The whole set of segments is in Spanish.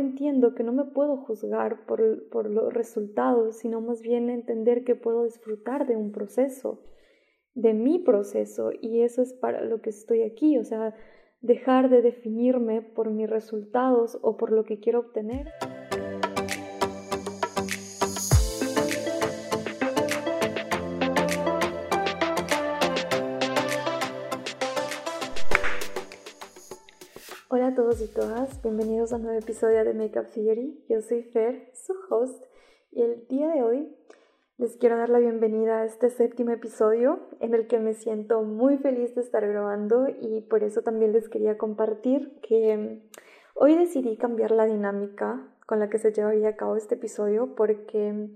entiendo que no me puedo juzgar por, por los resultados, sino más bien entender que puedo disfrutar de un proceso, de mi proceso, y eso es para lo que estoy aquí, o sea, dejar de definirme por mis resultados o por lo que quiero obtener. Todos y todas, bienvenidos a un nuevo episodio de Makeup Theory. Yo soy Fer, su host, y el día de hoy les quiero dar la bienvenida a este séptimo episodio en el que me siento muy feliz de estar grabando y por eso también les quería compartir que hoy decidí cambiar la dinámica con la que se llevaría a cabo este episodio porque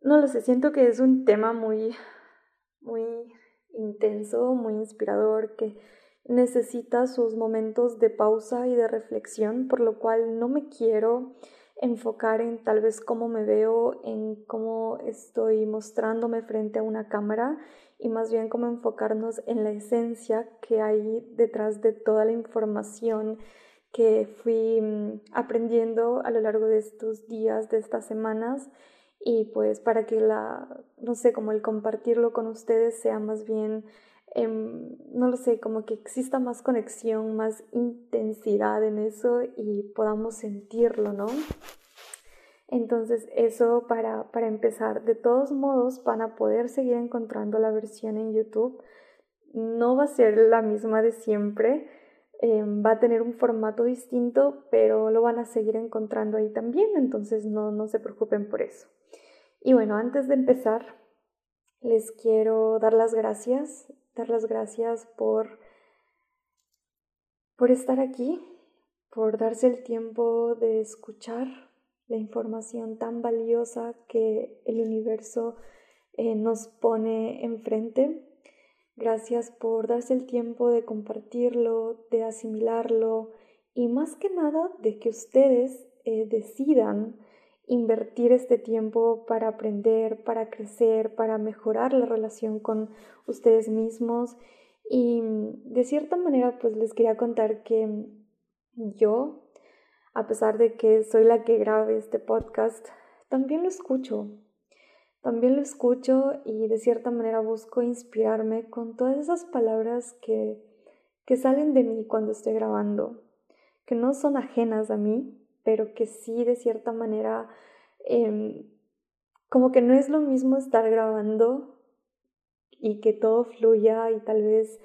no lo sé, siento que es un tema muy muy intenso, muy inspirador que necesita sus momentos de pausa y de reflexión, por lo cual no me quiero enfocar en tal vez cómo me veo, en cómo estoy mostrándome frente a una cámara y más bien cómo enfocarnos en la esencia que hay detrás de toda la información que fui mm, aprendiendo a lo largo de estos días, de estas semanas. Y pues para que la, no sé, como el compartirlo con ustedes sea más bien Em, no lo sé, como que exista más conexión, más intensidad en eso y podamos sentirlo, ¿no? Entonces eso para, para empezar, de todos modos van a poder seguir encontrando la versión en YouTube. No va a ser la misma de siempre, em, va a tener un formato distinto, pero lo van a seguir encontrando ahí también, entonces no, no se preocupen por eso. Y bueno, antes de empezar, les quiero dar las gracias dar las gracias por, por estar aquí, por darse el tiempo de escuchar la información tan valiosa que el universo eh, nos pone enfrente. Gracias por darse el tiempo de compartirlo, de asimilarlo y más que nada de que ustedes eh, decidan invertir este tiempo para aprender, para crecer, para mejorar la relación con ustedes mismos. Y de cierta manera, pues les quería contar que yo, a pesar de que soy la que grabe este podcast, también lo escucho. También lo escucho y de cierta manera busco inspirarme con todas esas palabras que, que salen de mí cuando estoy grabando, que no son ajenas a mí, pero que sí de cierta manera em, como que no es lo mismo estar grabando y que todo fluya y tal vez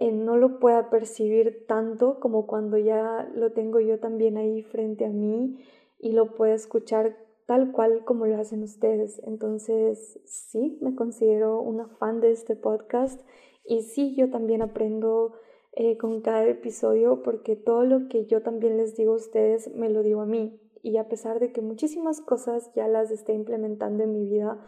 eh, no lo pueda percibir tanto como cuando ya lo tengo yo también ahí frente a mí y lo puedo escuchar tal cual como lo hacen ustedes. Entonces, sí, me considero una fan de este podcast y sí, yo también aprendo eh, con cada episodio porque todo lo que yo también les digo a ustedes me lo digo a mí. Y a pesar de que muchísimas cosas ya las esté implementando en mi vida,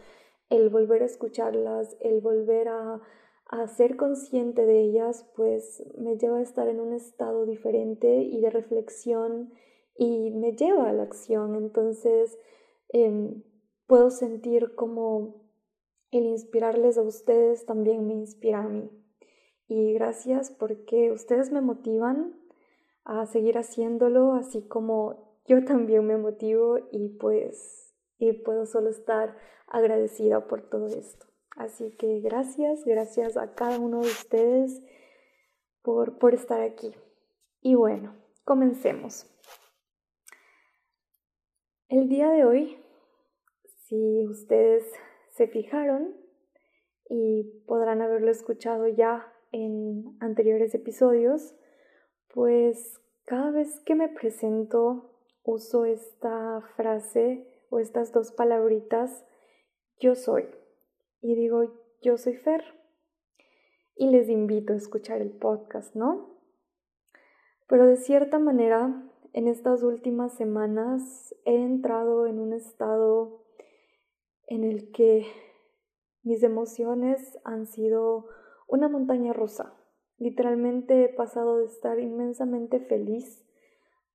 el volver a escucharlas, el volver a, a ser consciente de ellas, pues me lleva a estar en un estado diferente y de reflexión y me lleva a la acción. Entonces em, puedo sentir como el inspirarles a ustedes también me inspira a mí y gracias porque ustedes me motivan a seguir haciéndolo, así como yo también me motivo y pues y puedo solo estar agradecida por todo esto. Así que gracias, gracias a cada uno de ustedes por, por estar aquí. Y bueno, comencemos. El día de hoy, si ustedes se fijaron y podrán haberlo escuchado ya en anteriores episodios, pues cada vez que me presento uso esta frase o estas dos palabritas, yo soy. Y digo, yo soy Fer. Y les invito a escuchar el podcast, ¿no? Pero de cierta manera, en estas últimas semanas he entrado en un estado en el que mis emociones han sido una montaña rusa. Literalmente he pasado de estar inmensamente feliz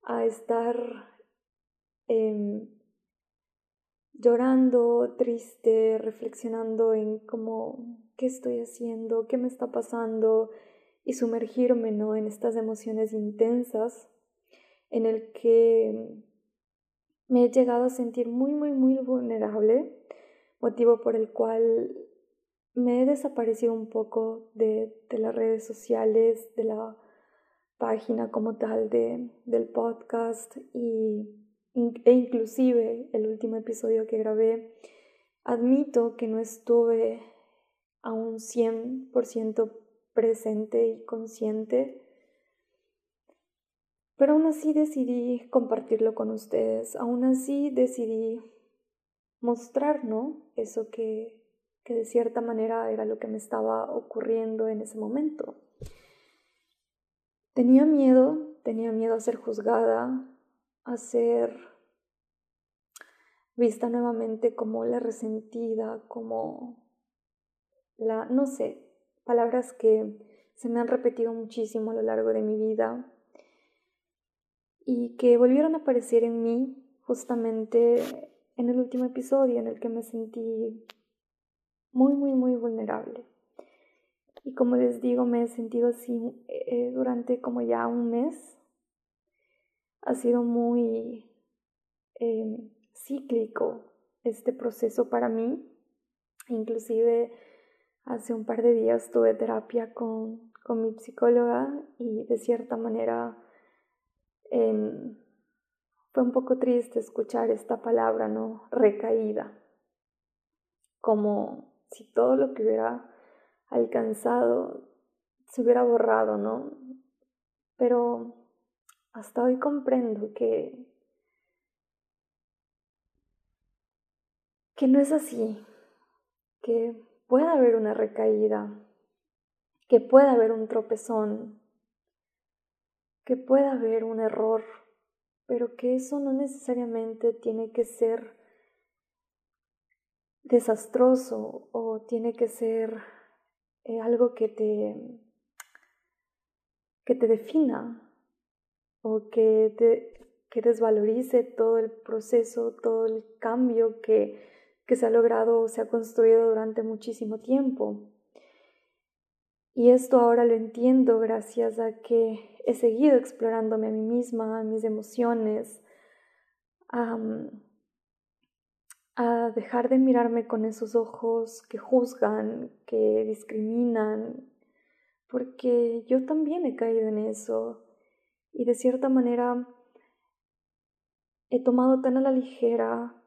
a estar em, llorando, triste, reflexionando en cómo, qué estoy haciendo, qué me está pasando y sumergirme ¿no? en estas emociones intensas en el que me he llegado a sentir muy, muy, muy vulnerable, motivo por el cual me he desaparecido un poco de, las redes sociales, de la página como tal de, del podcast y, e inclusive el último episodio que grabé, admito que no estuve a un 100% presente y consciente, pero aún así decidí compartirlo con ustedes, aún así decidí mostrar, ¿no? Eso que, que de cierta manera era lo que me estaba ocurriendo en ese momento. Tenía miedo, tenía miedo a ser juzgada, a ser vista nuevamente como la resentida, como la, no sé, palabras que se me han repetido muchísimo a lo largo de mi vida y que volvieron a aparecer en mí justamente en el último episodio en el que me sentí muy, muy, muy vulnerable. Y como les digo, me he sentido así eh, durante como ya un mes. Ha sido muy em, cíclico este proceso para mí. Inclusive hace un par de días tuve terapia con, con mi psicóloga y de cierta manera em, fue un poco triste escuchar esta palabra, ¿no? Recaída. Como si todo lo que hubiera alcanzado se hubiera borrado, ¿no? Pero hasta hoy comprendo que que no es así, que puede haber una recaída, que puede haber un tropezón, que puede haber un error, pero que eso no necesariamente tiene que ser desastroso o tiene que ser eh, algo que te, que te defina o que, te, que desvalorice todo el proceso, todo el cambio que, que se ha logrado o se ha construido durante muchísimo tiempo. Y esto ahora lo entiendo gracias a que he seguido explorándome a mí misma, a mis emociones, a dejar de mirarme con esos ojos que juzgan, que discriminan, porque yo también he caído en eso y de cierta manera he tomado tan a la ligera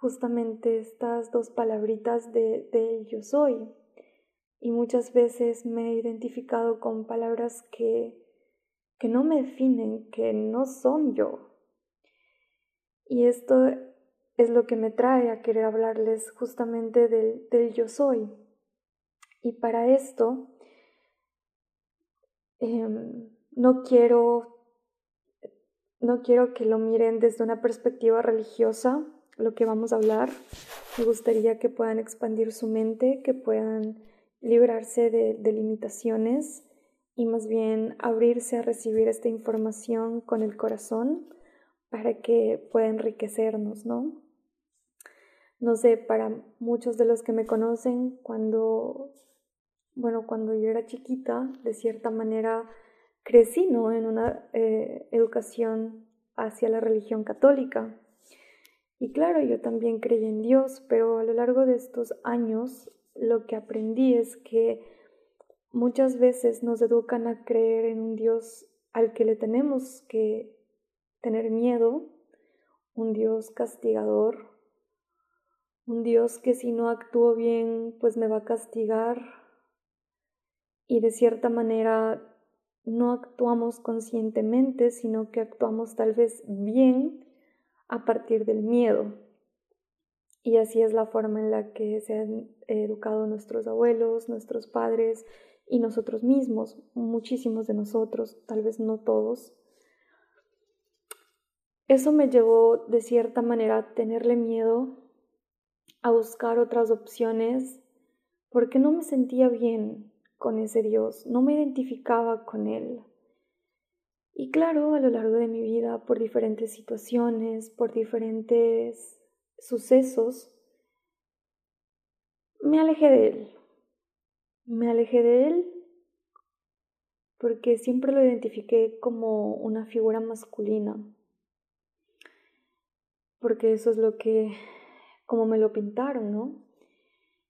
justamente estas dos palabritas de, de yo soy y muchas veces me he identificado con palabras que, que no me definen, que no son yo. Y esto es lo que me trae a querer hablarles justamente del, yo soy. Y para esto em, no quiero no quiero que lo miren desde una perspectiva religiosa, lo que vamos a hablar. Me gustaría que puedan expandir su mente, que puedan librarse de, de limitaciones y más bien abrirse a recibir esta información con el corazón para que pueda enriquecernos, ¿no? No sé, para muchos de los que me conocen, cuando, bueno, cuando yo era chiquita, de cierta manera crecí, ¿no? En una eh, educación hacia la religión católica. Y claro, yo también creí en Dios, pero a lo largo de estos años lo que aprendí es que muchas veces nos educan a creer en un Dios al que le tenemos que tener miedo, un Dios castigador, un Dios que si no actúo bien, pues me va a castigar y de cierta manera no actuamos conscientemente, sino que actuamos tal vez bien a partir del miedo. Y así es la forma en la que se han educado nuestros abuelos, nuestros padres y nosotros mismos, muchísimos de nosotros, tal vez no todos. Eso me llevó de cierta manera a tenerle miedo a buscar otras opciones porque no me sentía bien con ese Dios, no me identificaba con Él. Y claro, a lo largo de mi vida, por diferentes situaciones, por diferentes sucesos, me alejé de Él. Me alejé de Él porque siempre lo identifiqué como una figura masculina. porque eso es lo que, como me lo pintaron, ¿no?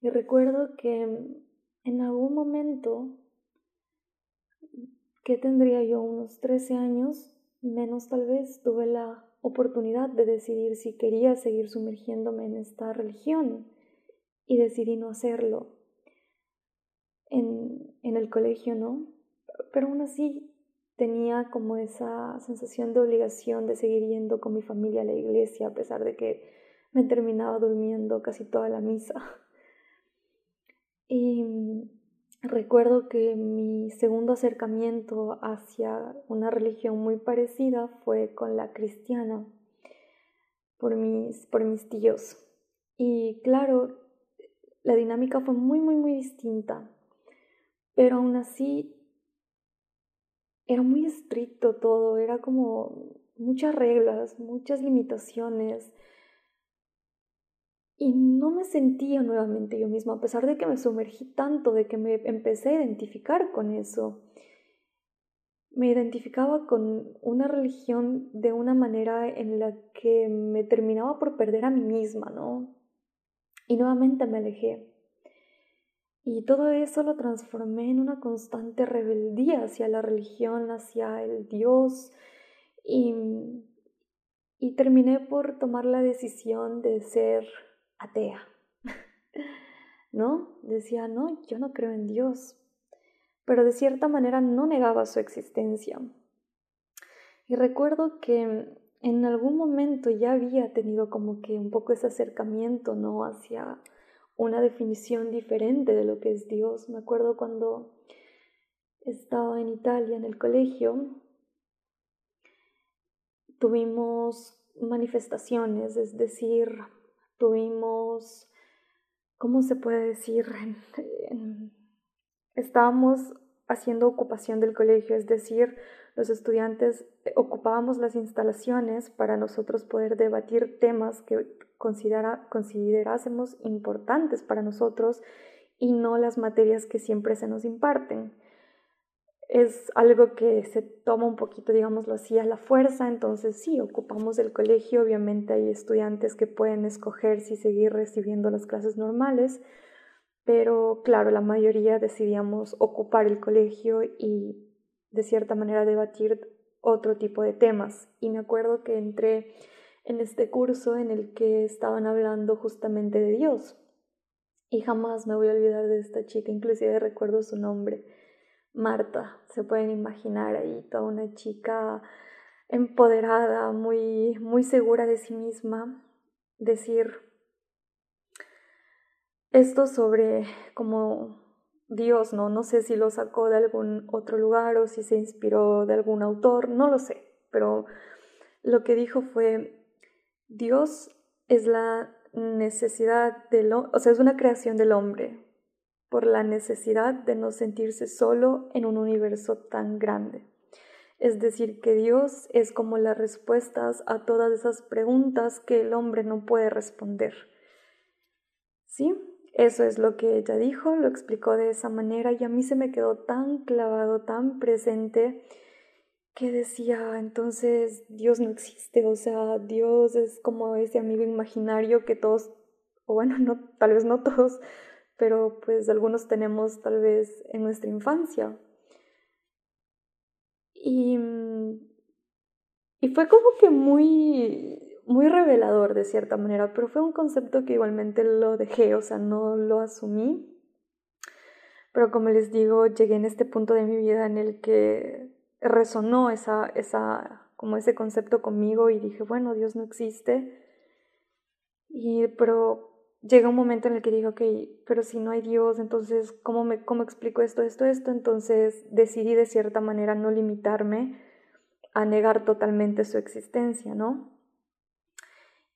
Y recuerdo que en algún momento, que tendría yo unos 13 años, menos tal vez, tuve la oportunidad de decidir si quería seguir sumergiéndome en esta religión y decidí no hacerlo en, en el colegio, ¿no? Pero aún así tenía como esa sensación de obligación de seguir yendo con mi familia a la iglesia, a pesar de que me terminaba durmiendo casi toda la misa. Y recuerdo que mi segundo acercamiento hacia una religión muy parecida fue con la cristiana, por mis, por mis tíos. Y claro, la dinámica fue muy, muy, muy distinta, pero aún así era muy estricto todo, era como muchas reglas, muchas limitaciones. Y no me sentía nuevamente yo misma, a pesar de que me sumergí tanto, de que me empecé a identificar con eso. Me identificaba con una religión de una manera en la que me terminaba por perder a mí misma, ¿no? Y nuevamente me alejé. Y todo eso lo transformé en una constante rebeldía hacia la religión, hacia el Dios. Y, y terminé por tomar la decisión de ser atea. ¿No? Decía, no, yo no creo en Dios. Pero de cierta manera no negaba su existencia. Y recuerdo que en algún momento ya había tenido como que un poco ese acercamiento, ¿no? Hacia una definición diferente de lo que es Dios. Me acuerdo cuando estaba en Italia en el colegio, tuvimos manifestaciones, es decir, tuvimos, ¿cómo se puede decir? Estábamos haciendo ocupación del colegio, es decir, los estudiantes ocupábamos las instalaciones para nosotros poder debatir temas que considera, considerásemos importantes para nosotros y no las materias que siempre se nos imparten. Es algo que se toma un poquito, digámoslo así, a la fuerza, entonces sí, ocupamos el colegio, obviamente hay estudiantes que pueden escoger si seguir recibiendo las clases normales, pero claro, la mayoría decidíamos ocupar el colegio y de cierta manera debatir otro tipo de temas. Y me acuerdo que entré en este curso en el que estaban hablando justamente de Dios. Y jamás me voy a olvidar de esta chica, inclusive recuerdo su nombre, Marta. Se pueden imaginar ahí toda una chica empoderada, muy, muy segura de sí misma, decir esto sobre como Dios, ¿no? No sé si lo sacó de algún otro lugar o si se inspiró de algún autor, no lo sé, pero lo que dijo fue, Dios es la necesidad del, o sea, es una creación del hombre por la necesidad de no sentirse solo en un universo tan grande. Es decir, que Dios es como las respuestas a todas esas preguntas que el hombre no puede responder. ¿Sí? Eso es lo que ella dijo, lo explicó de esa manera y a mí se me quedó tan clavado, tan presente que decía, entonces Dios no existe, o sea, Dios es como ese amigo imaginario que todos, o bueno, no, tal vez no todos, pero pues algunos tenemos tal vez en nuestra infancia. Y, y fue como que muy, muy revelador de cierta manera, pero fue un concepto que igualmente lo dejé, o sea, no lo asumí. Pero como les digo, llegué en este punto de mi vida en el que resonó esa, esa, como ese concepto conmigo y dije, bueno, Dios no existe. Y, pero llega un momento en el que digo, ok, pero si no hay Dios, entonces, ¿cómo, me, ¿cómo explico esto, esto, esto? Entonces decidí de cierta manera no limitarme a negar totalmente su existencia, ¿no?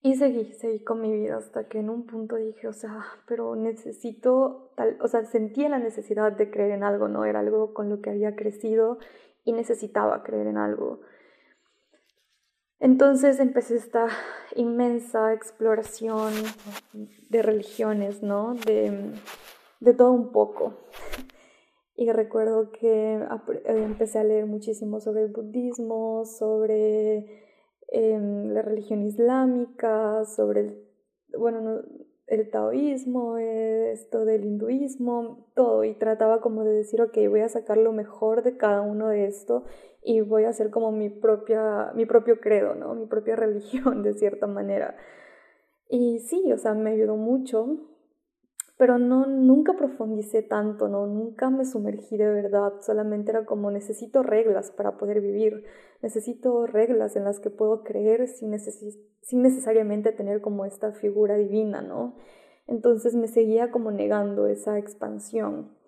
Y seguí, seguí con mi vida hasta que en un punto dije, o sea, pero necesito tal, o sea, sentía la necesidad de creer en algo, ¿no? Era algo con lo que había crecido y necesitaba creer en algo. Entonces empecé esta inmensa exploración de religiones, ¿no? De, todo un poco. Y recuerdo que empecé a leer muchísimo sobre el budismo, sobre em, la religión islámica, sobre el, bueno, el taoísmo, esto del hinduismo, todo, y trataba como de decir, ok, voy a sacar lo mejor de cada uno de esto y voy a hacer como mi propia, mi propio credo, ¿no? Mi propia religión, de cierta manera. Y sí, o sea, me ayudó mucho, pero no, nunca profundicé tanto, ¿no? Nunca me sumergí de verdad, solamente era como necesito reglas para poder vivir, necesito reglas en las que puedo creer sin, sin necesariamente tener como esta figura divina, ¿no? Entonces me seguía como negando esa expansión.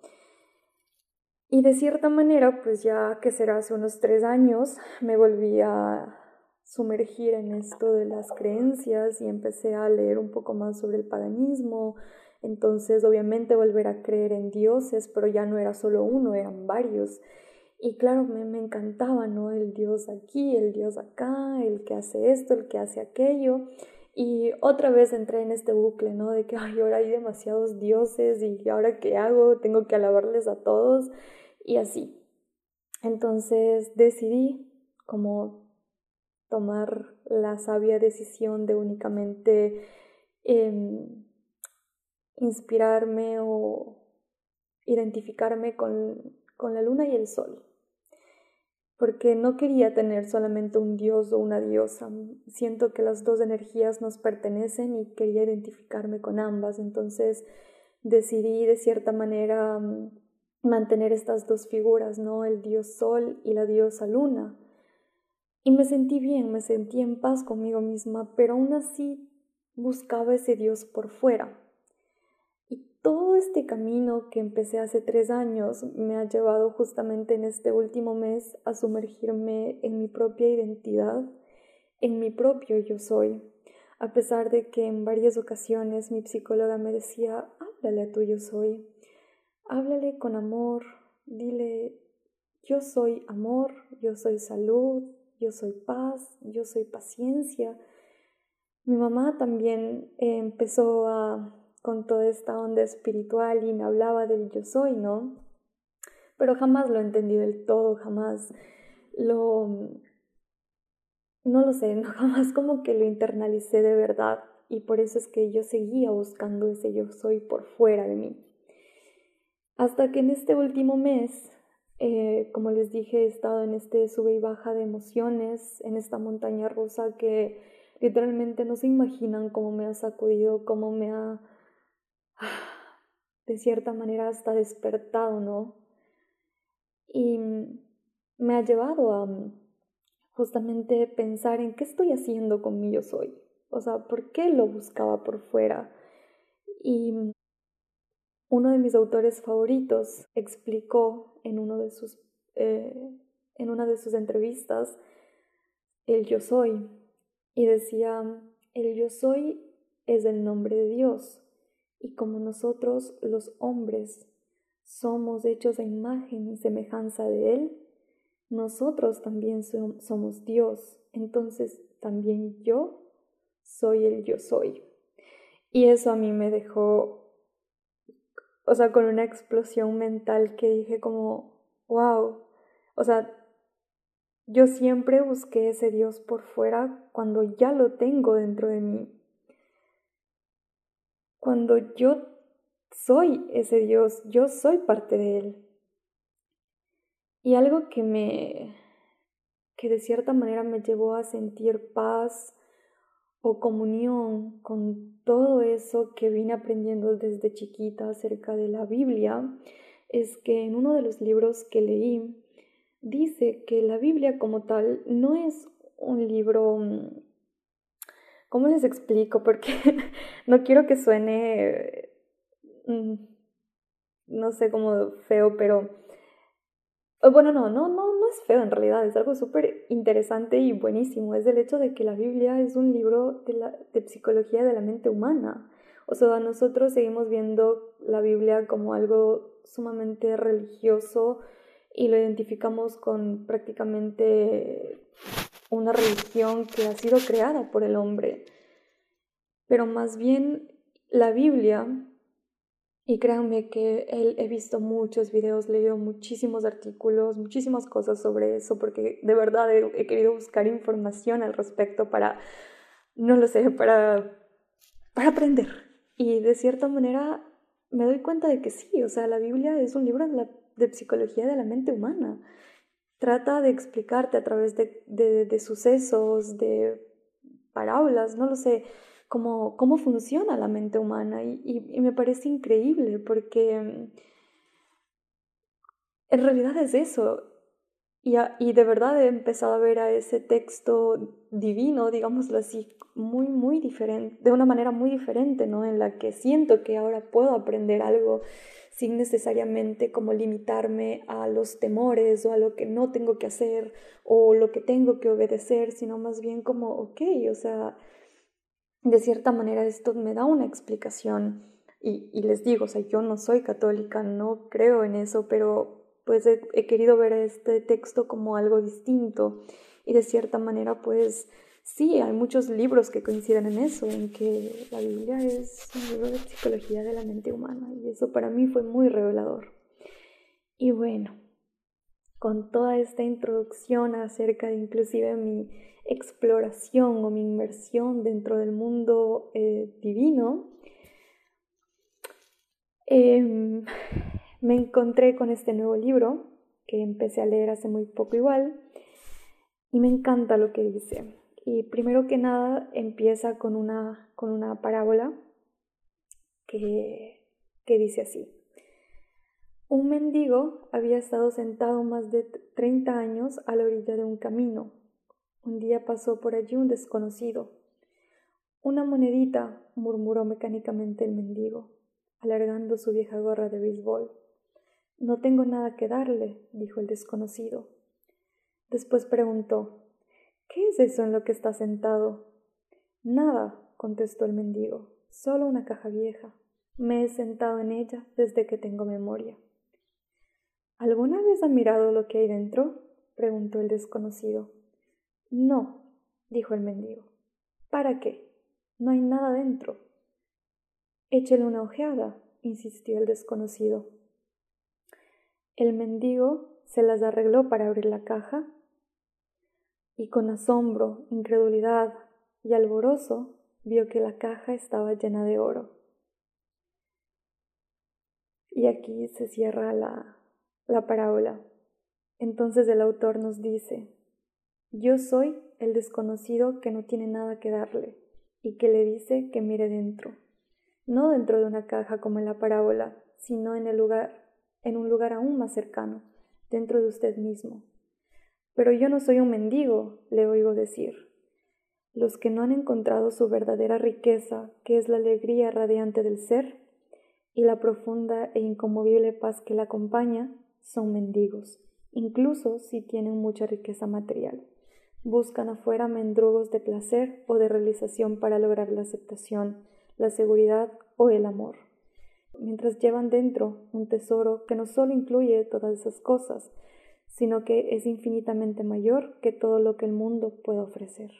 Y de cierta manera, pues ya que será hace unos tres años, me volví a sumergir en esto de las creencias y empecé a leer un poco más sobre el paganismo. Entonces, obviamente, volver a creer en dioses, pero ya no era solo uno, eran varios. Y claro, me, me encantaba, ¿no? El dios aquí, el dios acá, el que hace esto, el que hace aquello. Y otra vez entré en este bucle, ¿no? De que, ay, ahora hay demasiados dioses y ahora qué hago, tengo que alabarles a todos y así. Entonces decidí como tomar la sabia decisión de únicamente em, inspirarme o identificarme con, con la luna y el sol porque no quería tener solamente un dios o una diosa. Siento que las dos energías nos pertenecen y quería identificarme con ambas. Entonces decidí de cierta manera mm, mantener estas dos figuras, ¿no? El dios sol y la diosa luna. Y me sentí bien, me sentí en paz conmigo misma, pero aún así buscaba ese dios por fuera. Y todo este camino que empecé hace tres años me ha llevado justamente en este último mes a sumergirme en mi propia identidad, en mi propio yo soy. A pesar de que en varias ocasiones mi psicóloga me decía, háblale a tu yo soy, háblale con amor, dile, yo soy amor, yo soy salud, yo soy paz, yo soy paciencia. Mi mamá también empezó a, con toda esta onda espiritual y me hablaba del yo soy, ¿no? Pero jamás lo entendí del todo, jamás lo... No lo sé, no, jamás como que lo internalicé de verdad y por eso es que yo seguía buscando ese yo soy por fuera de mí. Hasta que en este último mes, eh, como les dije, he estado en este sube y baja de emociones, en esta montaña rusa que literalmente no se imaginan cómo me ha sacudido, cómo me ha, de cierta manera, hasta despertado, ¿no? Y me ha llevado a justamente pensar en qué estoy haciendo con mi soy. O sea, ¿por qué lo buscaba por fuera? Y uno de mis autores favoritos explicó en, uno de sus, eh, en una de sus entrevistas el yo soy y decía, el yo soy es el nombre de Dios y como nosotros los hombres somos hechos a imagen y semejanza de Él, nosotros también somos Dios, entonces también yo soy el yo soy. Y eso a mí me dejó o sea, con una explosión mental que dije como, wow, o sea, yo siempre busqué ese Dios por fuera cuando ya lo tengo dentro de mí. Cuando yo soy ese Dios, yo soy parte de Él. Y algo que me, que de cierta manera me llevó a sentir paz, o comunión con todo eso que vine aprendiendo desde chiquita acerca de la Biblia es que en uno de los libros que leí dice que la Biblia como tal no es un libro... Mm, ¿Cómo les explico? Porque no quiero que suene, mm, no sé cómo feo, pero bueno, no, no, no, no es feo en realidad, es algo súper interesante y buenísimo. Es el hecho de que la Biblia es un libro de, la, de psicología de la mente humana. O sea, nosotros seguimos viendo la Biblia como algo sumamente religioso y lo identificamos con prácticamente una religión que ha sido creada por el hombre. Pero más bien la Biblia Y créanme que he visto muchos videos, leído muchísimos artículos, muchísimas cosas sobre eso, porque de verdad he, querido buscar información al respecto para, no lo sé, para, para aprender. Y de cierta manera me doy cuenta de que sí, o sea, la Biblia es un libro de, de psicología de la mente humana. Trata de explicarte a través de, de, de sucesos, de parábolas, no lo sé, cómo, cómo funciona la mente humana y, y, me parece increíble porque en realidad es eso. Y, y, de verdad he empezado a ver a ese texto divino, digámoslo así, muy, muy diferente, de una manera muy diferente, ¿no? En la que siento que ahora puedo aprender algo sin necesariamente como limitarme a los temores o a lo que no tengo que hacer o lo que tengo que obedecer, sino más bien como, ok, o sea, de cierta manera esto me da una explicación y, les digo, o sea, yo no soy católica, no creo en eso, pero pues he, he querido ver este texto como algo distinto y de cierta manera pues sí, hay muchos libros que coinciden en eso, en que la Biblia es un libro de psicología de la mente humana y eso para mí fue muy revelador. Y bueno, con toda esta introducción acerca de inclusive mi exploración o mi inmersión dentro del mundo eh, divino, em, me encontré con este nuevo libro que empecé a leer hace muy poco igual y me encanta lo que dice. Y primero que nada empieza con una, con una parábola que, que dice así. Un mendigo había estado sentado más de 30 años a la orilla de un camino. Un día pasó por allí un desconocido. Una monedita, murmuró mecánicamente el mendigo, alargando su vieja gorra de béisbol. No tengo nada que darle, dijo el desconocido. Después preguntó ¿Qué es eso en lo que está sentado? Nada, contestó el mendigo, solo una caja vieja. Me he sentado en ella desde que tengo memoria. ¿Alguna vez ha mirado lo que hay dentro? preguntó el desconocido. No, dijo el mendigo. ¿Para qué? No hay nada dentro. Échele una ojeada, insistió el desconocido. El mendigo se las arregló para abrir la caja y con asombro, incredulidad y alborozo vio que la caja estaba llena de oro. Y aquí se cierra la, la parábola. Entonces el autor nos dice, yo soy el desconocido que no tiene nada que darle y que le dice que mire dentro, no dentro de una caja como en la parábola, sino en el lugar, en un lugar aún más cercano, dentro de usted mismo, pero yo no soy un mendigo, le oigo decir. Los que no han encontrado su verdadera riqueza, que es la alegría radiante del ser, y la profunda e inconmovible paz que la acompaña, son mendigos, incluso si tienen mucha riqueza material. Buscan afuera mendrugos de placer o de realización para lograr la aceptación, la seguridad o el amor. Mientras llevan dentro un tesoro que no solo incluye todas esas cosas, sino que es infinitamente mayor que todo lo que el mundo puede ofrecer.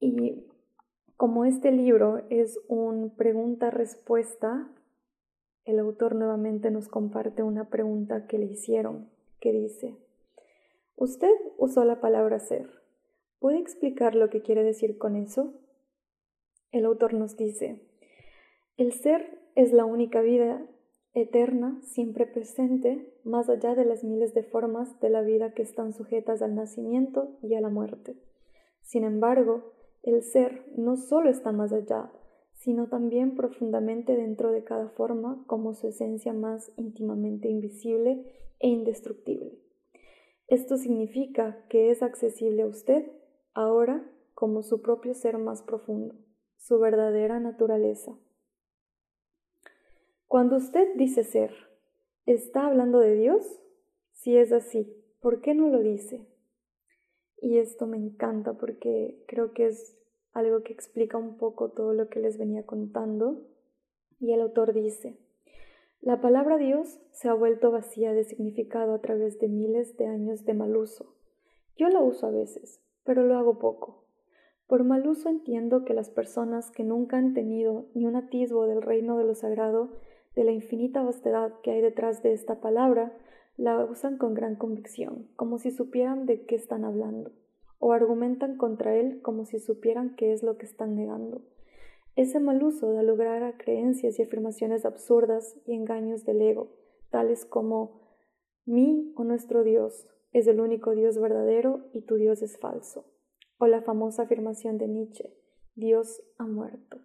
Y como este libro es un pregunta-respuesta, el autor nuevamente nos comparte una pregunta que le hicieron, que dice, Usted usó la palabra ser. ¿Puede explicar lo que quiere decir con eso? El autor nos dice, el ser es la única vida eterna, siempre presente, más allá de las miles de formas de la vida que están sujetas al nacimiento y a la muerte. Sin embargo, el ser no solo está más allá, sino también profundamente dentro de cada forma como su esencia más íntimamente invisible e indestructible. Esto significa que es accesible a usted ahora como su propio ser más profundo, su verdadera naturaleza. Cuando usted dice ser, ¿está hablando de Dios? Si es así, ¿por qué no lo dice? Y esto me encanta porque creo que es algo que explica un poco todo lo que les venía contando. Y el autor dice, la palabra Dios se ha vuelto vacía de significado a través de miles de años de mal uso. Yo la uso a veces, pero lo hago poco. Por mal uso entiendo que las personas que nunca han tenido ni un atisbo del reino de lo sagrado, de la infinita vastedad que hay detrás de esta palabra, la usan con gran convicción, como si supieran de qué están hablando, o argumentan contra él como si supieran qué es lo que están negando. Ese mal uso da lugar a creencias y afirmaciones absurdas y engaños del ego, tales como mi o nuestro Dios es el único Dios verdadero y tu Dios es falso o la famosa afirmación de Nietzsche, Dios ha muerto.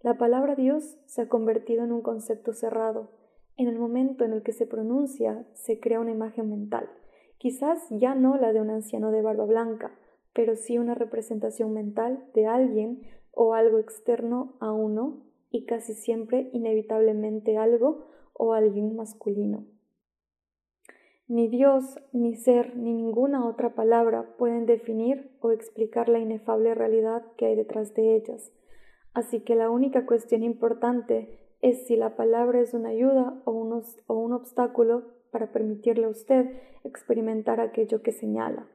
La palabra Dios se ha convertido en un concepto cerrado. En el momento en el que se pronuncia, se crea una imagen mental, quizás ya no la de un anciano de barba blanca, pero sí una representación mental de alguien o algo externo a uno y casi siempre inevitablemente algo o alguien masculino. Ni Dios, ni ser, ni ninguna otra palabra pueden definir o explicar la inefable realidad que hay detrás de ellas. Así que la única cuestión importante es si la palabra es una ayuda o o un obstáculo para permitirle a usted experimentar aquello que señala.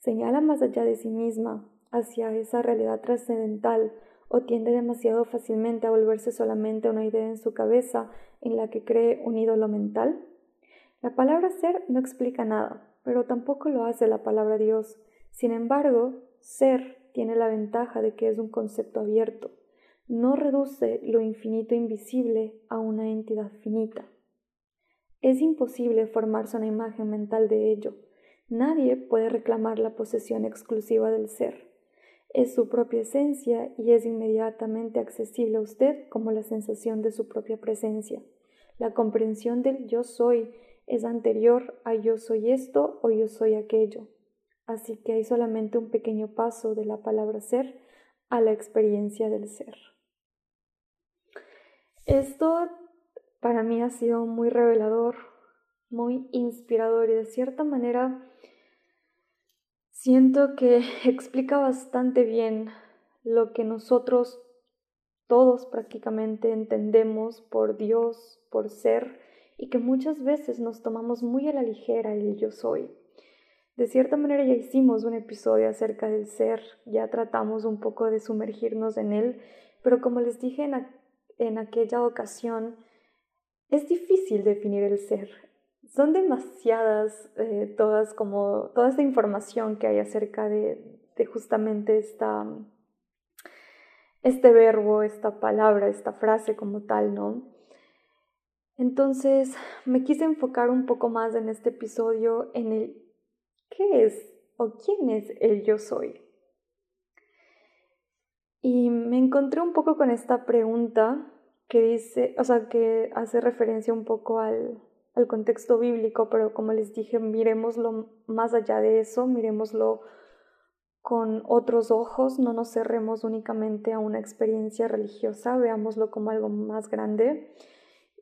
Señala más allá de sí misma, hacia esa realidad trascendental, o tiende demasiado fácilmente a volverse solamente una idea en su cabeza en la que cree un ídolo mental? La palabra ser no explica nada, pero tampoco lo hace la palabra Dios. Sin embargo, ser tiene la ventaja de que es un concepto abierto. No reduce lo infinito invisible a una entidad finita. Es imposible formarse una imagen mental de ello. Nadie puede reclamar la posesión exclusiva del ser. Es su propia esencia y es inmediatamente accesible a usted como la sensación de su propia presencia. La comprensión del yo soy es anterior a yo soy esto o yo soy aquello. Así que hay solamente un pequeño paso de la palabra ser a la experiencia del ser. Esto para mí ha sido muy revelador, muy inspirador y de cierta manera siento que explica bastante bien lo que nosotros todos prácticamente entendemos por Dios, por ser y que muchas veces nos tomamos muy a la ligera el yo soy. De cierta manera ya hicimos un episodio acerca del ser, ya tratamos un poco de sumergirnos en él, pero como les dije en, aquella ocasión, es difícil definir el ser. Son demasiadas eh, todas como toda esta información que hay acerca de, de justamente esta, este verbo, esta palabra, esta frase como tal, ¿no? Entonces me quise enfocar un poco más en este episodio en el qué es o quién es el yo soy. Y me encontré un poco con esta pregunta que dice, o sea, que hace referencia un poco al, al contexto bíblico, pero como les dije, miremoslo más allá de eso, miremoslo con otros ojos, no nos cerremos únicamente a una experiencia religiosa, veámoslo como algo más grande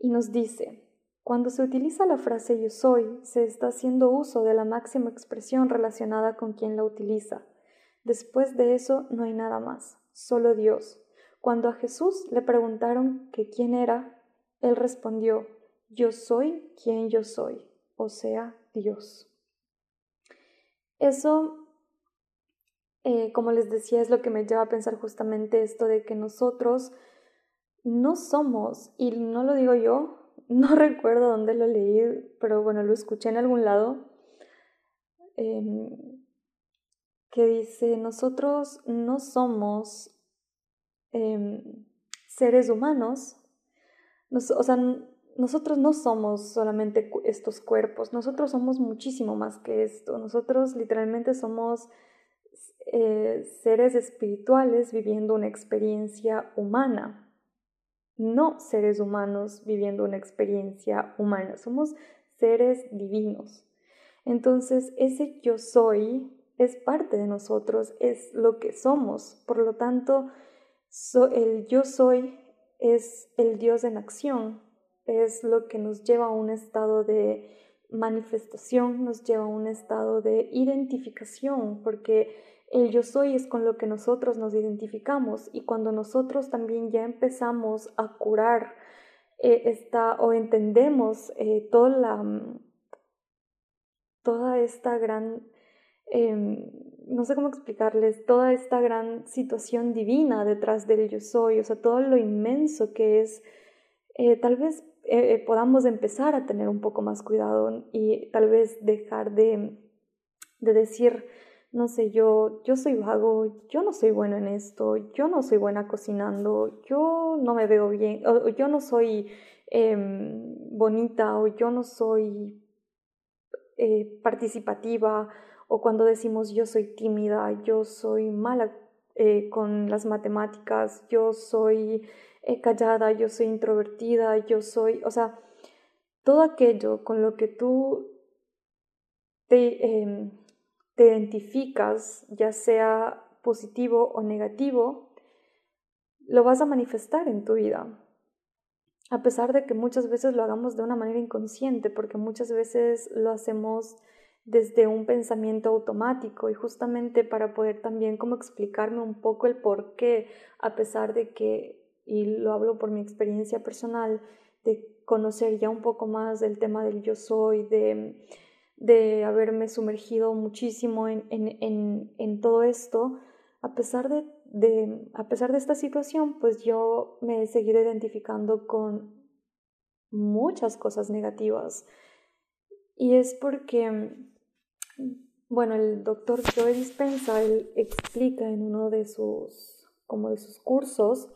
y nos dice, cuando se utiliza la frase yo soy, se está haciendo uso de la máxima expresión relacionada con quien la utiliza. Después de eso no hay nada más, solo Dios. Cuando a Jesús le preguntaron que quién era, él respondió, yo soy quien yo soy, o sea, Dios. Eso, eh, como les decía, es lo que me lleva a pensar justamente esto de que nosotros no somos, y no lo digo yo, no recuerdo dónde lo leí, pero bueno, lo escuché en algún lado, em, que dice, nosotros no somos em, seres humanos, o sea, nosotros no somos solamente estos cuerpos, nosotros somos muchísimo más que esto, nosotros literalmente somos eh, seres espirituales viviendo una experiencia humana no seres humanos viviendo una experiencia humana, somos seres divinos. Entonces, ese yo soy es parte de nosotros, es lo que somos. Por lo tanto, el yo soy es el Dios en acción, es lo que nos lleva a un estado de manifestación, nos lleva a un estado de identificación, porque el yo soy es con lo que nosotros nos identificamos y cuando nosotros también ya empezamos a curar eh, esta o entendemos eh, toda, la, toda esta gran em, no sé cómo explicarles, toda esta gran situación divina detrás del yo soy, o sea, todo lo inmenso que es, eh, tal vez eh, eh, podamos empezar a tener un poco más cuidado y tal vez dejar de, de decir, no sé, yo, yo soy vago, yo no soy bueno en esto, yo no soy buena cocinando, yo no me veo bien, o, yo no soy em, bonita, o yo no soy participativa, o cuando decimos yo soy tímida, yo soy mala eh, con las matemáticas, yo soy eh, callada, yo soy introvertida, yo soy, o sea, todo aquello con lo que tú te, em, te identificas, ya sea positivo o negativo, lo vas a manifestar en tu vida. A pesar de que muchas veces lo hagamos de una manera inconsciente, porque muchas veces lo hacemos desde un pensamiento automático y justamente para poder también como explicarme un poco el por qué, a pesar de que, y lo hablo por mi experiencia personal, de conocer ya un poco más del tema del yo soy, de, de haberme sumergido muchísimo en, en, en, todo esto, a pesar de, de, a pesar de esta situación, pues yo me he seguido identificando con muchas cosas negativas. Y es porque bueno, el doctor Joe Dispensa, explica en uno de sus, como de sus cursos,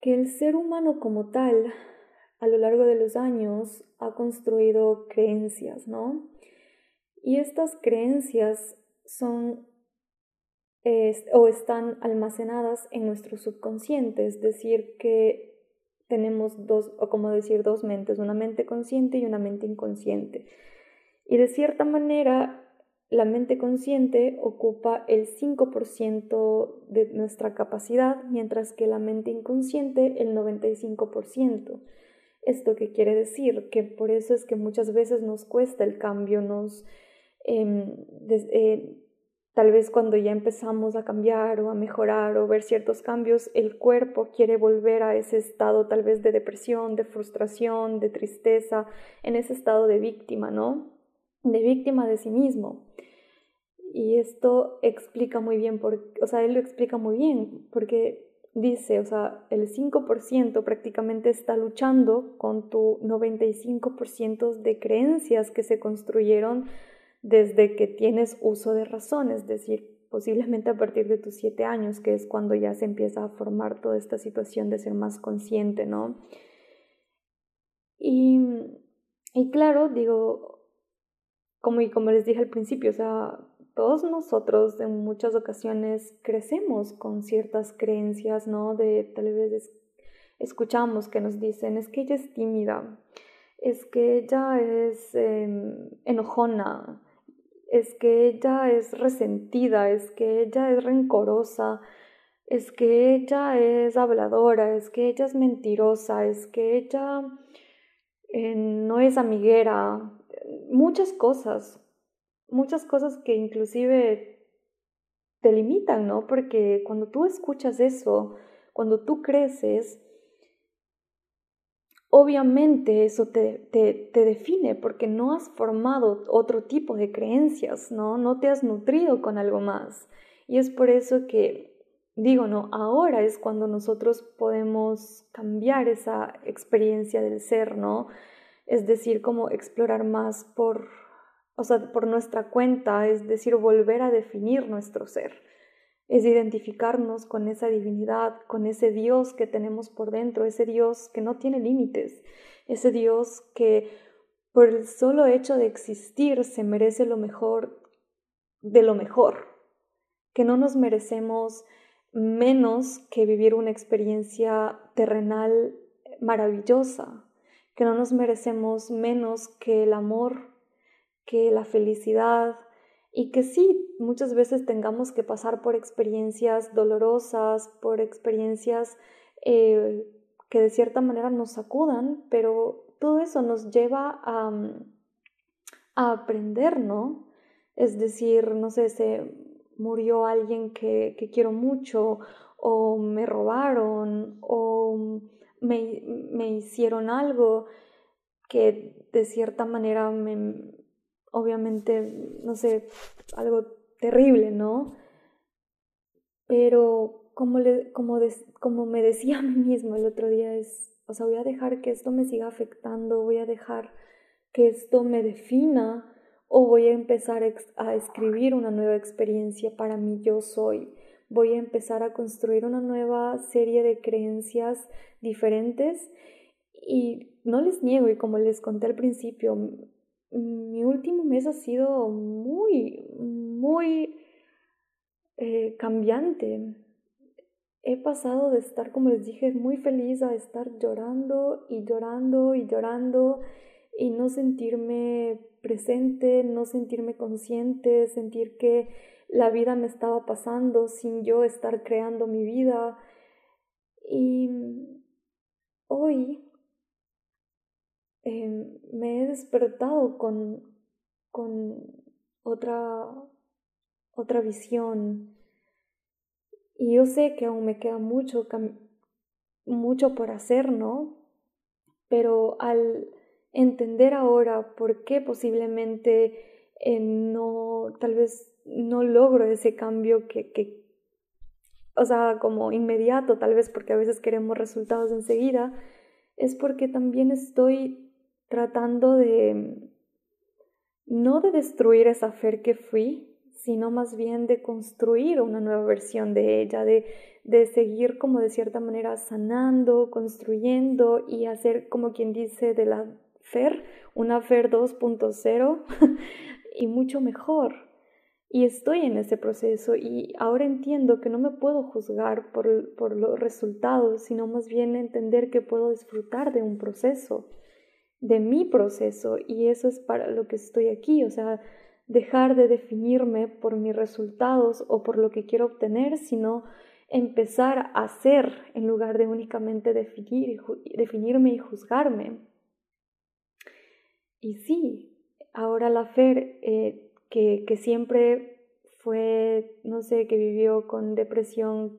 que el ser humano como tal, a lo largo de los años, ha construido creencias, ¿no? Y estas creencias son o están almacenadas en nuestro subconsciente, es decir, que tenemos dos, o como decir, dos mentes, una mente consciente y una mente inconsciente. Y de cierta manera, la mente consciente ocupa el 5% de nuestra capacidad, mientras que la mente inconsciente el 95%. ¿Esto qué quiere decir? Que por eso es que muchas veces nos cuesta el cambio, nos... Em, eh, tal vez cuando ya empezamos a cambiar o a mejorar o ver ciertos cambios, el cuerpo quiere volver a ese estado tal vez de depresión, de frustración, de tristeza, en ese estado de víctima, ¿no? De víctima de sí mismo. Y esto explica muy bien, por, o sea, él lo explica muy bien, porque dice, o sea, el 5% prácticamente está luchando con tu 95% de creencias que se construyeron desde que tienes uso de razón, es decir, posiblemente a partir de tus 7 años, que es cuando ya se empieza a formar toda esta situación de ser más consciente, ¿no? Y, y claro, digo, como, y como les dije al principio, o sea, todos nosotros en muchas ocasiones crecemos con ciertas creencias, ¿no? De tal vez escuchamos que nos dicen, es que ella es tímida, es que ella es em, enojona, es que ella es resentida, es que ella es rencorosa, es que ella es habladora, es que ella es mentirosa, es que ella eh, no es amiguera, muchas cosas, muchas cosas que inclusive te limitan, ¿no? Porque cuando tú escuchas eso, cuando tú creces, obviamente eso te, te, define porque no has formado otro tipo de creencias, ¿no? No te has nutrido con algo más. Y es por eso que digo, ¿no? Ahora es cuando nosotros podemos cambiar esa experiencia del ser, ¿no? Es decir, como explorar más por, o sea, por nuestra cuenta, es decir, volver a definir nuestro ser, es identificarnos con esa divinidad, con ese Dios que tenemos por dentro, ese Dios que no tiene límites, ese Dios que por el solo hecho de existir se merece lo mejor de lo mejor, que no nos merecemos menos que vivir una experiencia terrenal maravillosa, que no nos merecemos menos que el amor, que la felicidad y que sí, muchas veces tengamos que pasar por experiencias dolorosas, por experiencias eh, que de cierta manera nos sacudan, pero todo eso nos lleva a, a aprender, ¿no? Es decir, no sé, se murió alguien que, que quiero mucho o me robaron o me, me hicieron algo que de cierta manera me, obviamente, no sé, algo terrible, ¿no? Pero como, le, como, como me decía a mí mismo el otro día, es, o sea, voy a dejar que esto me siga afectando, voy a dejar que esto me defina o voy a empezar a escribir una nueva experiencia para mí yo soy. Voy a empezar a construir una nueva serie de creencias diferentes y no les niego y como les conté al principio, mi último mes ha sido muy, muy eh, cambiante. He pasado de estar, como les dije, muy feliz a estar llorando y llorando y llorando y no sentirme presente, no sentirme consciente, sentir que la vida me estaba pasando sin yo estar creando mi vida. Y hoy em, me he despertado con, con otra, otra visión. Y yo sé que aún me queda mucho, mucho por hacer, ¿no? Pero al entender ahora por qué posiblemente eh, no, tal vez no logro ese cambio que, que, o sea, como inmediato, tal vez porque a veces queremos resultados enseguida, es porque también estoy tratando de, no de destruir esa fe que fui, sino más bien de construir una nueva versión de ella, de, de seguir como de cierta manera sanando, construyendo y hacer como quien dice de la FER, una FER 2.0 y mucho mejor. Y estoy en ese proceso y ahora entiendo que no me puedo juzgar por, por los resultados, sino más bien entender que puedo disfrutar de un proceso, de mi proceso, y eso es para lo que estoy aquí, o sea, dejar de definirme por mis resultados o por lo que quiero obtener, sino empezar a ser en lugar de únicamente definir, definirme y juzgarme. Y sí, ahora la Fer, eh, que, que, siempre fue, no sé, que vivió con depresión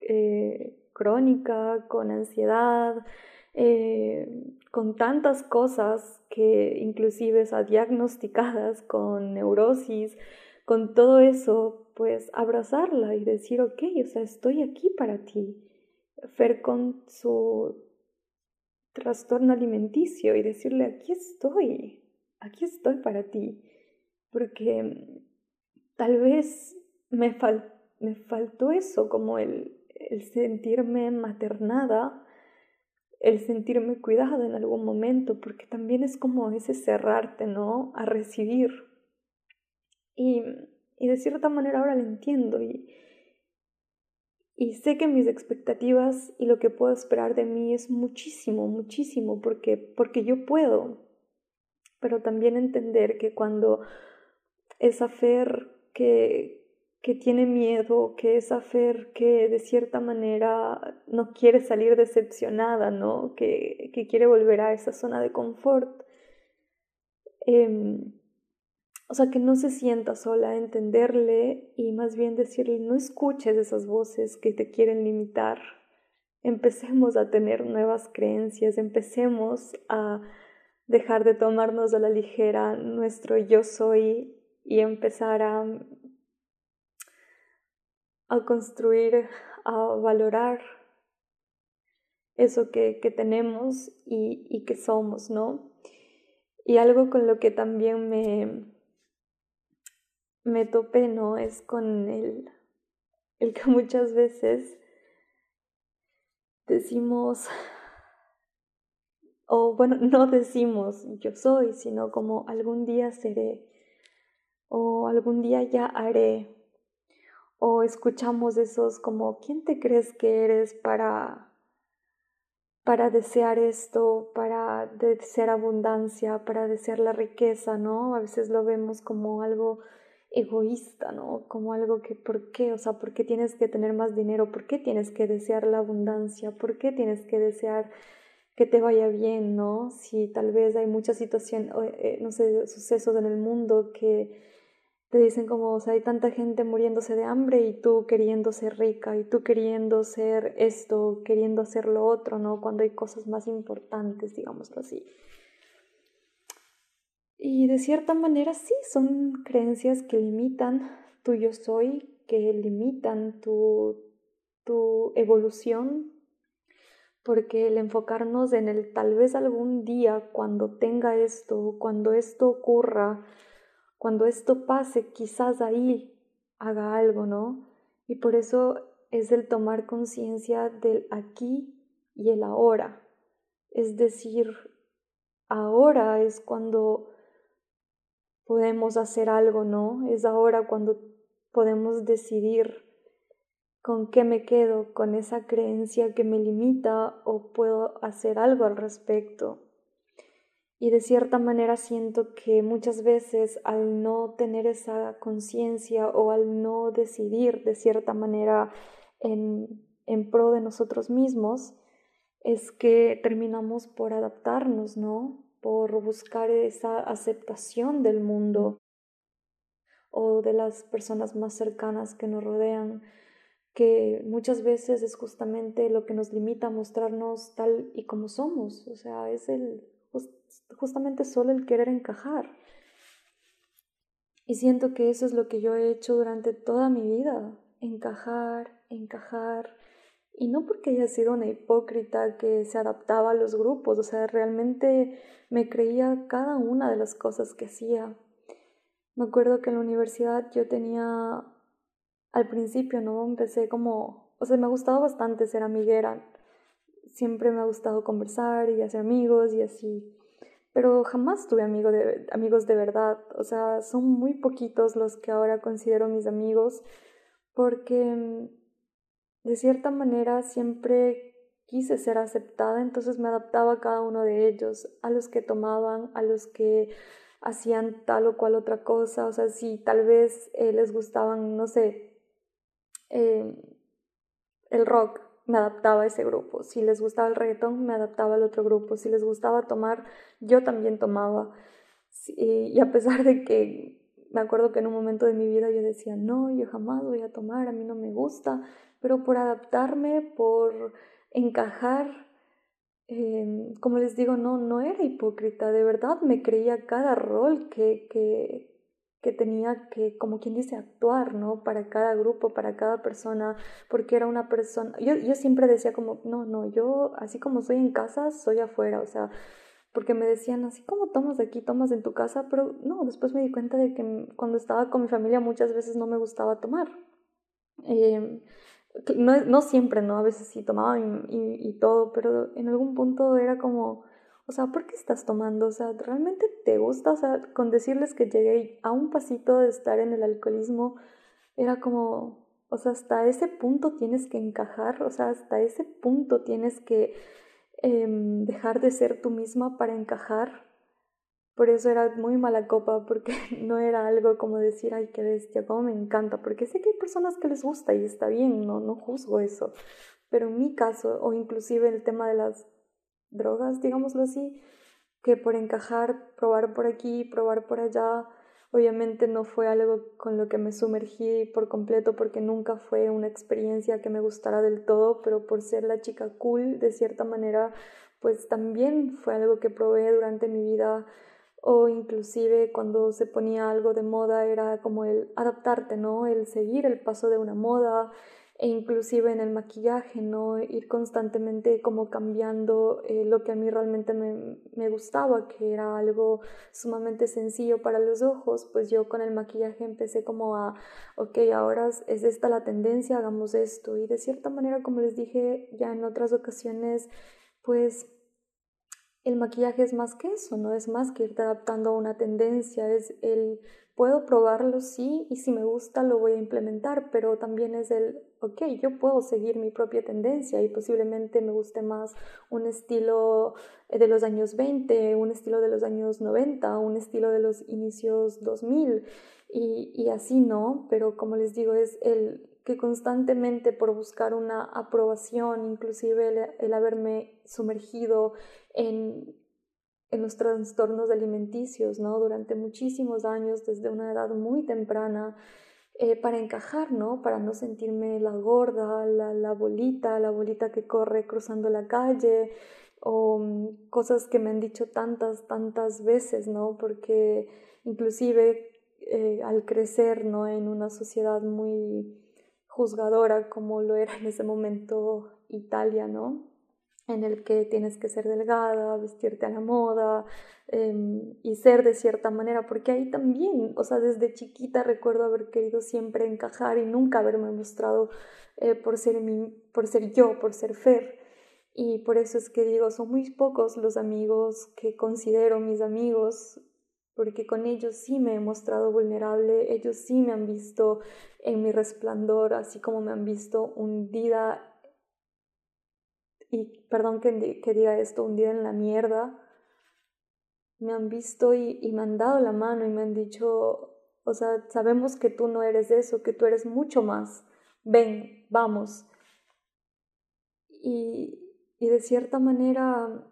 eh, crónica, con ansiedad, eh, con tantas cosas que inclusive son diagnosticadas con neurosis, con todo eso, pues abrazarla y decir, ok, o sea, estoy aquí para ti. Fer con su trastorno alimenticio y decirle, aquí estoy, aquí estoy para ti, porque tal vez me, me faltó eso, como el, el sentirme maternada, el sentirme cuidada en algún momento, porque también es como ese cerrarte, ¿no? A recibir. Y, y de cierta manera ahora lo entiendo y, y sé que mis expectativas y lo que puedo esperar de mí es muchísimo, muchísimo, porque, porque yo puedo. Pero también entender que cuando esa Fer que, que tiene miedo, que esa Fer que de cierta manera no quiere salir decepcionada, ¿no? Que, que quiere volver a esa zona de confort. Eh, o sea, que no se sienta sola, entenderle y más bien decirle, no escuches esas voces que te quieren limitar. Empecemos a tener nuevas creencias, empecemos a dejar de tomarnos a la ligera nuestro yo soy y empezar a, a construir, a valorar eso que, que tenemos y, y que somos, ¿no? Y algo con lo que también me, me topé, ¿no? Es con el, el que muchas veces decimos, o bueno, no decimos yo soy, sino como algún día seré, o algún día ya haré, o escuchamos esos como, ¿quién te crees que eres para para desear esto, para desear abundancia, para desear la riqueza, ¿no? A veces lo vemos como algo egoísta, ¿no? Como algo que, ¿por qué? O sea, ¿por qué tienes que tener más dinero? ¿Por qué tienes que desear la abundancia? ¿Por qué tienes que desear que te vaya bien, ¿no? Si tal vez hay muchas situaciones, eh, no sé, sucesos en el mundo que te dicen como, o sea, hay tanta gente muriéndose de hambre y tú queriendo ser rica y tú queriendo ser esto, queriendo hacer lo otro, ¿no? Cuando hay cosas más importantes, digámoslo así. Y de cierta manera sí, son creencias que limitan, tu yo soy que limitan tu, tu evolución, porque el enfocarnos en el tal vez algún día cuando tenga esto, cuando esto ocurra, cuando esto pase, quizás ahí haga algo, ¿no? Y por eso es el tomar conciencia del aquí y el ahora. Es decir, ahora es cuando podemos hacer algo, ¿no? Es ahora cuando podemos decidir con qué me quedo, con esa creencia que me limita o puedo hacer algo al respecto. Y de cierta manera siento que muchas veces al no tener esa conciencia o al no decidir de cierta manera en, en pro de nosotros mismos, es que terminamos por adaptarnos, ¿no? Por buscar esa aceptación del mundo o de las personas más cercanas que nos rodean, que muchas veces es justamente lo que nos limita a mostrarnos tal y como somos, o sea, es el justamente solo el querer encajar. Y siento que eso es lo que yo he hecho durante toda mi vida, encajar, encajar, y no porque haya sido una hipócrita que se adaptaba a los grupos, o sea, realmente me creía cada una de las cosas que hacía. Me acuerdo que en la universidad yo tenía, al principio, ¿no? Empecé como, o sea, me ha gustado bastante ser amiguera. Siempre me ha gustado conversar y hacer amigos y así. Pero jamás tuve amigo de, amigos de verdad. O sea, son muy poquitos los que ahora considero mis amigos porque de cierta manera siempre quise ser aceptada, entonces me adaptaba a cada uno de ellos, a los que tomaban, a los que hacían tal o cual otra cosa, o sea, si tal vez eh, les gustaban, no sé, em, el rock, me adaptaba a ese grupo, si les gustaba el reggaetón, me adaptaba al otro grupo, si les gustaba tomar, yo también tomaba, y a pesar de que me acuerdo que en un momento de mi vida yo decía, no, yo jamás voy a tomar, a mí no me gusta, pero por adaptarme, por encajar, em, como les digo, no, no era hipócrita, de verdad me creía cada rol que, que, que tenía que, como quien dice, actuar, ¿no? Para cada grupo, para cada persona, porque era una persona, yo, yo siempre decía como, no, no, yo así como soy en casa, soy afuera, o sea, porque me decían, así como tomas aquí, tomas en tu casa, pero no, después me di cuenta de que cuando estaba con mi familia muchas veces no me gustaba tomar. Eh, no, no siempre, ¿no? A veces sí tomaba y, y, todo, pero en algún punto era como, o sea, ¿por qué estás tomando? O sea, ¿realmente te gusta? O sea, con decirles que llegué a un pasito de estar en el alcoholismo, era como, o sea, hasta ese punto tienes que encajar, o sea, hasta ese punto tienes que em, dejar de ser tú misma para encajar. Por eso era muy mala copa, porque no era algo como decir, ay, qué bestia, cómo me encanta, porque sé que hay personas que les gusta y está bien, no, no juzgo eso. Pero en mi caso, o inclusive el tema de las drogas, digámoslo así, que por encajar, probar por aquí, probar por allá, obviamente no fue algo con lo que me sumergí por completo porque nunca fue una experiencia que me gustara del todo, pero por ser la chica cool, de cierta manera, pues también fue algo que probé durante mi vida o inclusive cuando se ponía algo de moda era como el adaptarte, ¿no? El seguir el paso de una moda e inclusive en el maquillaje, ¿no? Ir constantemente como cambiando eh, lo que a mí realmente me, me, gustaba, que era algo sumamente sencillo para los ojos, pues yo con el maquillaje empecé como a, ok, ahora es esta la tendencia, hagamos esto. Y de cierta manera, como les dije ya en otras ocasiones, pues el maquillaje es más que eso, no es más que irte adaptando a una tendencia, es el puedo probarlo, sí, y si me gusta lo voy a implementar, pero también es el, ok, yo puedo seguir mi propia tendencia y posiblemente me guste más un estilo de los años 20, un estilo de los años 90, un estilo de los inicios 2000 y, y así, ¿no? Pero como les digo, es el que constantemente por buscar una aprobación, inclusive el, haberme sumergido en, en los trastornos alimenticios, ¿no? Durante muchísimos años, desde una edad muy temprana, eh, para encajar, ¿no? Para no sentirme la gorda, la, la, bolita, la bolita que corre cruzando la calle, o mm, cosas que me han dicho tantas, tantas veces, ¿no? Porque inclusive eh, al crecer ¿no? en una sociedad muy juzgadora como lo era en ese momento Italia, ¿no? En el que tienes que ser delgada, vestirte a la moda em, y ser de cierta manera, porque ahí también, o sea, desde chiquita recuerdo haber querido siempre encajar y nunca haberme mostrado eh, por, ser mi, por ser yo, por ser Fer. Y por eso es que digo, son muy pocos los amigos que considero mis amigos, porque con ellos sí me he mostrado vulnerable, ellos sí me han visto en mi resplandor, así como me han visto hundida y perdón que, diga esto, un día en la mierda, me han visto y, y me han dado la mano y me han dicho, o sea, sabemos que tú no eres eso, que tú eres mucho más, ven, vamos. Y, y de cierta manera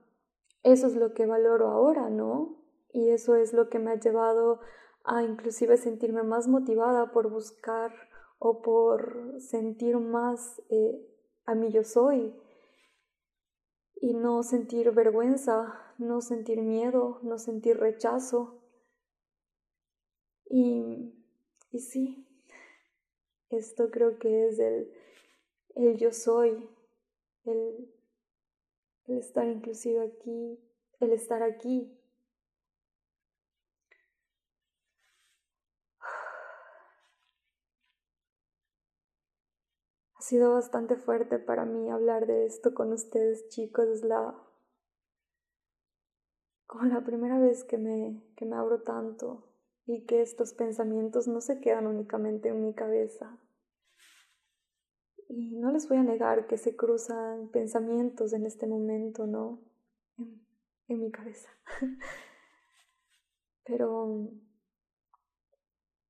eso es lo que valoro ahora, ¿no? Y eso es lo que me ha llevado a inclusive sentirme más motivada por buscar o por sentir más eh, a mí yo soy y no sentir vergüenza, no sentir miedo, no sentir rechazo. Y, y sí, esto creo que es el, el yo soy, el, el estar inclusive aquí, el estar aquí. Ha sido bastante fuerte para mí hablar de esto con ustedes, chicos. Es la. como la primera vez que me, que me abro tanto y que estos pensamientos no se quedan únicamente en mi cabeza. Y no les voy a negar que se cruzan pensamientos en este momento, ¿no? En, en mi cabeza. Pero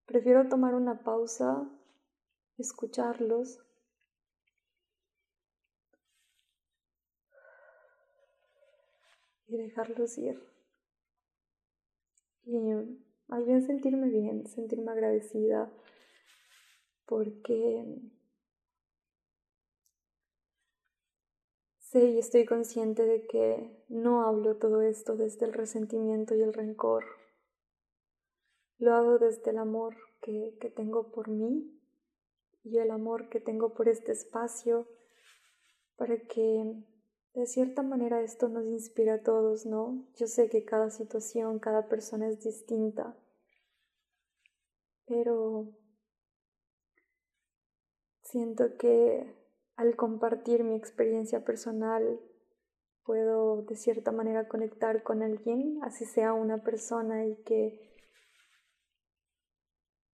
prefiero tomar una pausa, escucharlos y dejarlos ir. Y más bien sentirme bien, sentirme agradecida porque sé y estoy consciente de que no hablo todo esto desde el resentimiento y el rencor. Lo hago desde el amor que, que tengo por mí y el amor que tengo por este espacio para que de cierta manera esto nos inspira a todos, ¿no? Yo sé que cada situación, cada persona es distinta, pero siento que al compartir mi experiencia personal puedo de cierta manera conectar con alguien, así sea una persona y que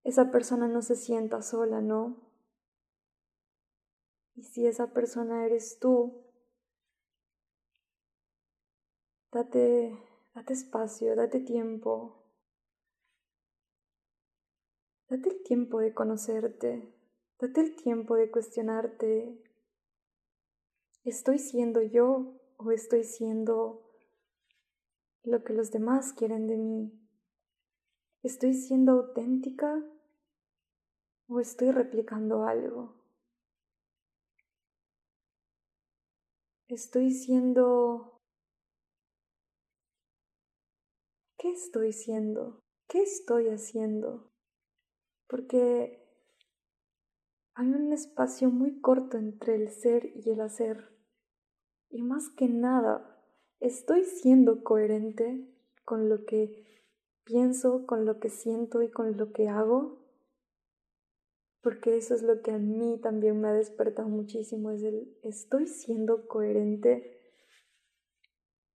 esa persona no se sienta sola, ¿no? Y si esa persona eres tú, Date, date espacio, date tiempo. Date el tiempo de conocerte, date el tiempo de cuestionarte. ¿Estoy siendo yo o estoy siendo lo que los demás quieren de mí? ¿Estoy siendo auténtica o estoy replicando algo? ¿Estoy siendo ¿qué estoy siendo? ¿Qué estoy haciendo? Porque hay un espacio muy corto entre el ser y el hacer. Y más que nada, ¿estoy siendo coherente con lo que pienso, con lo que siento y con lo que hago? Porque eso es lo que a mí también me ha despertado muchísimo, es el estoy siendo coherente.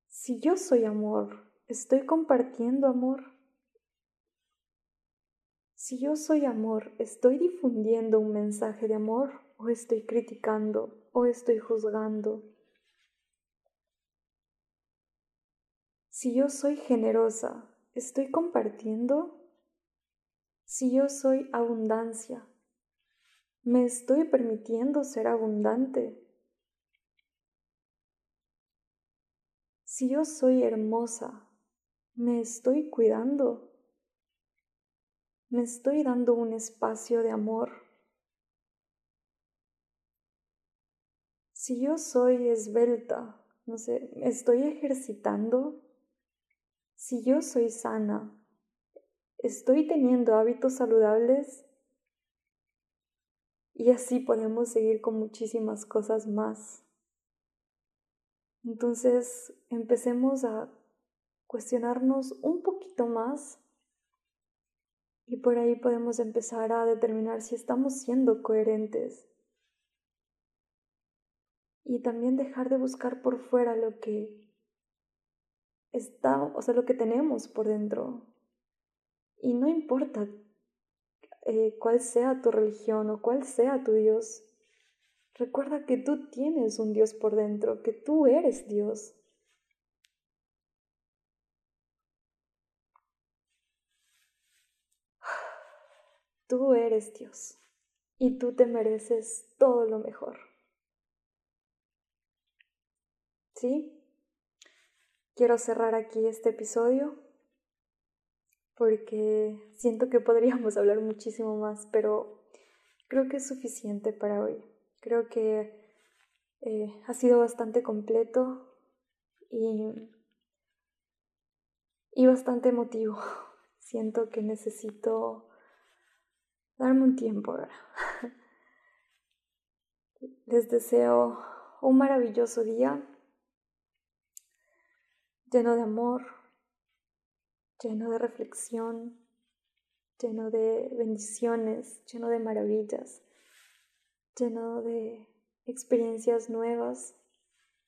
Si yo soy amor, ¿Estoy compartiendo amor? Si yo soy amor, ¿estoy difundiendo un mensaje de amor o estoy criticando o estoy juzgando? Si yo soy generosa, ¿estoy compartiendo? Si yo soy abundancia, ¿me estoy permitiendo ser abundante? Si yo soy hermosa, me estoy cuidando, me estoy dando un espacio de amor. Si yo soy esbelta, no sé, me estoy ejercitando. Si yo soy sana, estoy teniendo hábitos saludables y así podemos seguir con muchísimas cosas más. Entonces empecemos a cuestionarnos un poquito más y por ahí podemos empezar a determinar si estamos siendo coherentes. Y también dejar de buscar por fuera lo que está, o sea, lo que tenemos por dentro. Y no importa eh, cuál sea tu religión o cuál sea tu Dios. Recuerda que tú tienes un Dios por dentro, que tú eres Dios. Tú eres Dios y tú te mereces todo lo mejor. ¿Sí? Quiero cerrar aquí este episodio porque siento que podríamos hablar muchísimo más, pero creo que es suficiente para hoy. Creo que eh, ha sido bastante completo y, y bastante emotivo. Siento que necesito darme un tiempo. Les deseo un maravilloso día lleno de amor, lleno de reflexión, lleno de bendiciones, lleno de maravillas, lleno de experiencias nuevas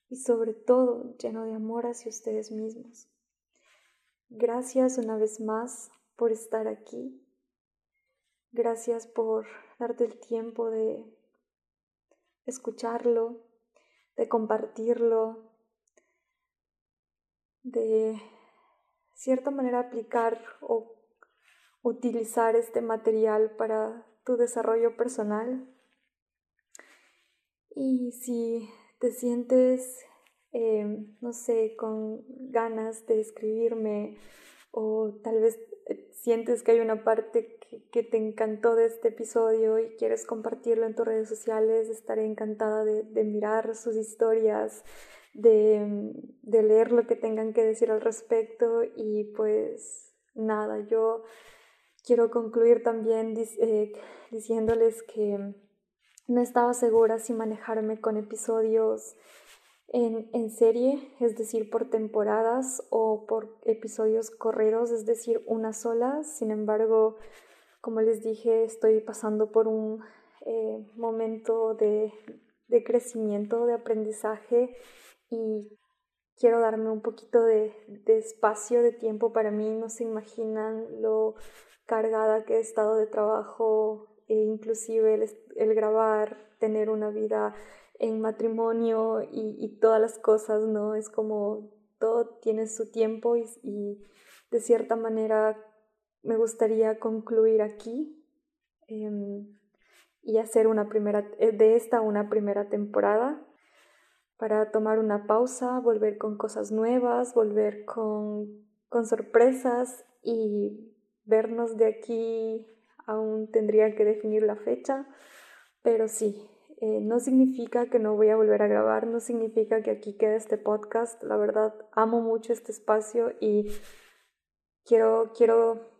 y sobre todo lleno de amor hacia ustedes mismos. Gracias una vez más por estar aquí Gracias por darte el tiempo de escucharlo, de compartirlo, de cierta manera aplicar o utilizar este material para tu desarrollo personal. Y si te sientes, eh, no sé, con ganas de escribirme o tal vez eh, sientes que hay una parte que, te encantó de este episodio y quieres compartirlo en tus redes sociales, estaré encantada de, mirar sus historias, de, leer lo que tengan que decir al respecto y pues nada, yo quiero concluir también eh, diciéndoles que no estaba segura si manejarme con episodios en, serie, es decir, por temporadas o por episodios corridos, es decir, una sola. Sin embargo, como les dije, estoy pasando por un eh, momento de, de, crecimiento, de aprendizaje y quiero darme un poquito de, de, espacio, de tiempo para mí. No se imaginan lo cargada que he estado de trabajo e inclusive el, el grabar, tener una vida en matrimonio y, todas las cosas, ¿no? Es como todo tiene su tiempo y, de cierta manera me gustaría concluir aquí em, y hacer una primera, eh, de esta una primera temporada para tomar una pausa, volver con cosas nuevas, volver con, con sorpresas y vernos de aquí, aún tendría que definir la fecha, pero sí, eh, no significa que no voy a volver a grabar, no significa que aquí quede este podcast. La verdad, amo mucho este espacio y quiero, quiero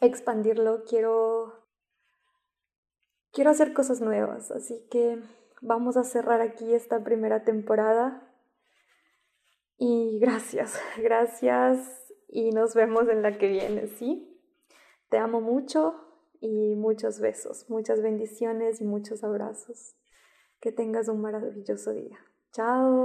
expandirlo, quiero, quiero hacer cosas nuevas. Así que vamos a cerrar aquí esta primera temporada. Y gracias, gracias y nos vemos en la que viene, ¿sí? Te amo mucho y muchos besos, muchas bendiciones y muchos abrazos. Que tengas un maravilloso día. Chao.